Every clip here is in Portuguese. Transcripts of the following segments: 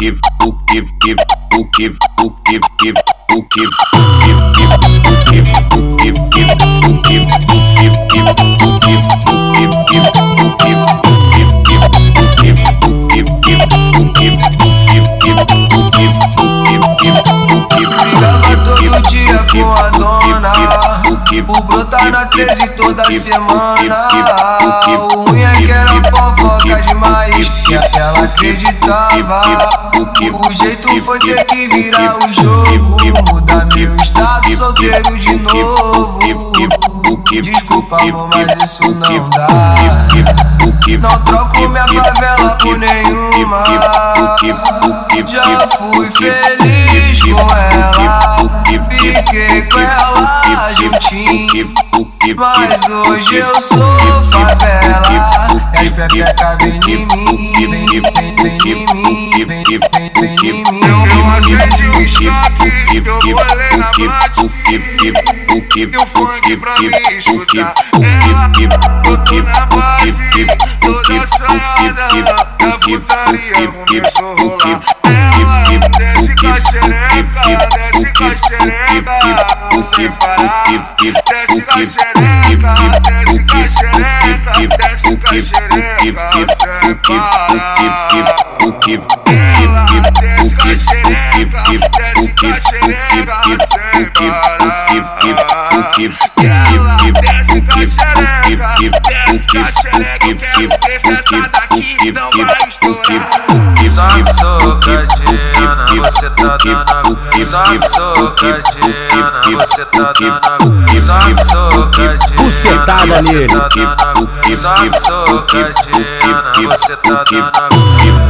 que, o que, com a dona. O brotar na 13 toda semana. Que ela acreditava. O jeito foi ter que virar o jogo. Mudar meu estado solteiro de novo. Desculpa, amor, mas isso não dá. Não troco minha favela por nenhuma. Já fui feliz com ela. Mas hoje eu sou favela. E as pepecas vem em mim. Vem, vem, vem em mim. Vem, vem, vem em mim. Eu acendi o estoque. Eu bolei na bate. Deu funk pra me escutar. Ela botou na base. Toda assanhada. A putaria xereca. Desce com a xereca. Desce com a xereca. Ela desce com a xereca. Desce com a xereca. Sem parar. Ela desce com a xereca. Desce com a xereca. Eu quero ver se essa daqui não vai estourar. Só socageana, você tá dando Só socageana, você tá dando Só socageana, Bucetada você nele. tá dando Só socageana, você tá dando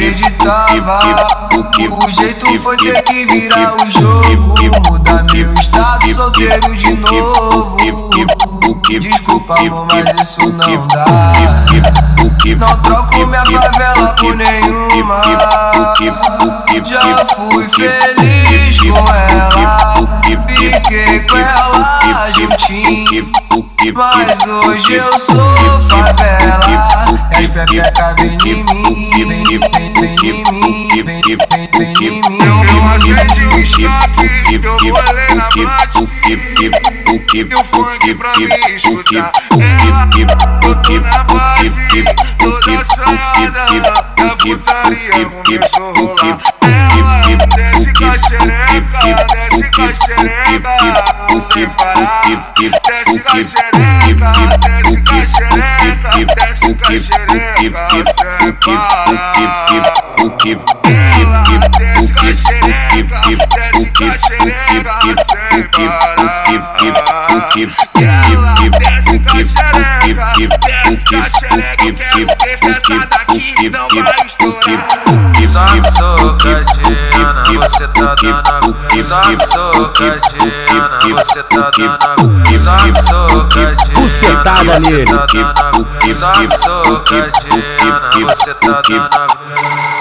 acreditava O jeito foi ter que virar o jogo Mudar meu estado solteiro de novo Desculpa amor, mas isso não dá Não troco minha favela por nenhuma Já fui feliz com ela Fiquei com ela juntinho Mas hoje eu sou favela E as pepecas vem em mim Vem, vem, vem em mim Vem, vem, em mim Eu acendi o estoque. Eu na bate. Deu funk pra me escutar. Ela botou na base. Toda assanhada. A putaria começou a rolar. Ela desce com a xereca. Desce com a xereca. Sem parar. Desce com a xereca. Desce com a xereca. Ela desce com a xereca, desce com a xereca, eu quero ver se o que não O estourar. Sabe socadiana, você tá dando Sabe socadiana, você tá dando o socadiana, você O dando Sabe socadiana, você tá dando